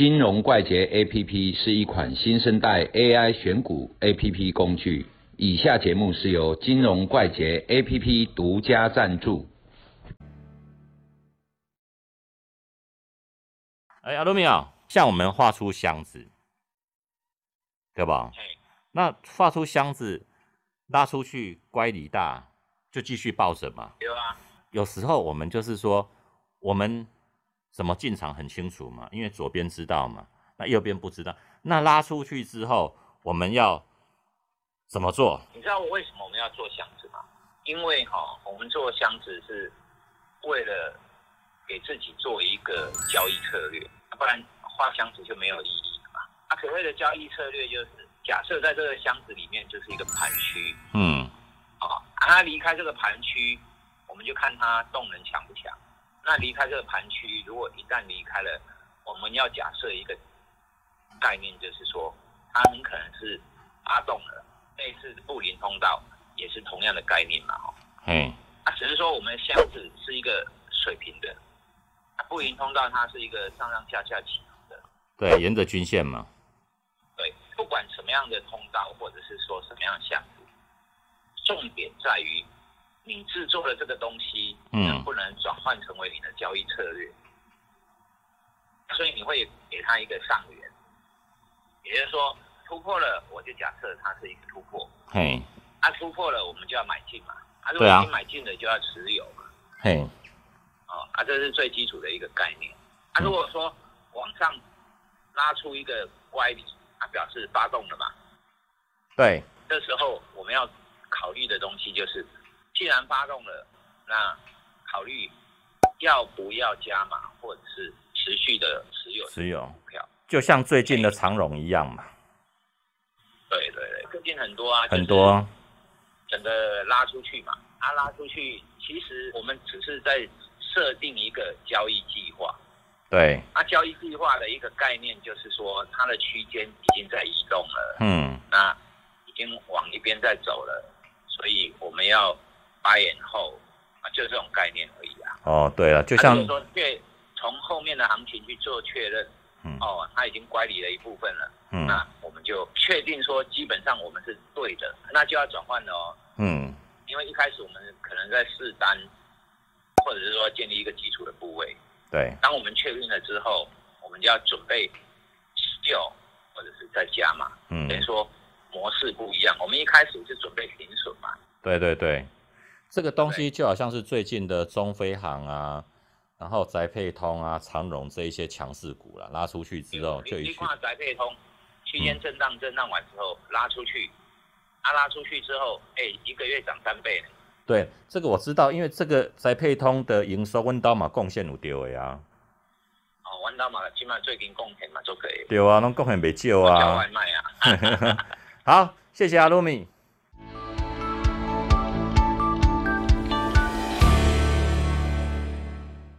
金融怪杰 APP 是一款新生代 AI 选股 APP 工具。以下节目是由金融怪杰 APP 独家赞助。哎，阿罗米奥，像我们画出箱子，对吧？那画出箱子拉出去，乖离大就继续抱着嘛。有啊。有时候我们就是说，我们怎么进场很清楚嘛，因为左边知道嘛，那右边不知道。那拉出去之后，我们要怎么做？你知道我为什么我们要做箱子吗？因为哈，我们做箱子是为了给自己做一个交易策略，不然画箱子就没有意义了嘛。啊，所谓的交易策略就是，假设在这个箱子里面就是一个盘区，嗯，啊，它离开这个盘区。我们就看它动能强不强。那离开这个盘区，如果一旦离开了，我们要假设一个概念，就是说它很可能是发动了，类似布林通道也是同样的概念嘛，哈。嗯。啊，只是说我们箱子是一个水平的，布林通道它是一个上上下下起伏的。对，沿着均线嘛。对，不管什么样的通道，或者是说什么样的箱子，重点在于。你制作的这个东西能不能转换成为你的交易策略？所以你会给他一个上缘，也就是说突破了，我就假设它是一个突破。嘿，它突破了，我们就要买进嘛。啊，如果已经买进了，就要持有嘛。嘿，哦，啊，这是最基础的一个概念。啊，如果说往上拉出一个乖离，它表示发动了嘛？对，这时候我们要考虑的东西就是。既然发动了，那考虑要不要加码，或者是持续的持有持有股票，就像最近的长荣一样嘛。对对对，最近很多啊，很多，整个拉出去嘛，它拉出去，其实我们只是在设定一个交易计划。对。那交易计划的一个概念就是说，它的区间已经在移动了，嗯，那已经往一边在走了，所以我们要。八眼后啊，就这种概念而已啊。哦，对了，就像说，确从后面的行情去做确认，嗯，哦，他已经乖离了一部分了，嗯，那我们就确定说，基本上我们是对的，那就要转换了哦，嗯，因为一开始我们可能在试单，或者是说建立一个基础的部位，对，当我们确定了之后，我们就要准备持有或者是再加嘛，嗯，等于说模式不一样，我们一开始是准备停损嘛，对对对。这个东西就好像是最近的中飞航啊，然后宅配通啊、长荣这一些强势股了，拉出去之后就一句话，宅配通区间震荡，震荡完之后拉出去，它拉出去之后，哎，一个月涨三倍呢。对，这个我知道，因为这个宅配通的营收温刀嘛贡献有丢的啊。哦，温刀嘛，起码最近贡献嘛就可以。对啊，拢贡献没少啊。叫外卖啊。好，谢谢阿鲁米。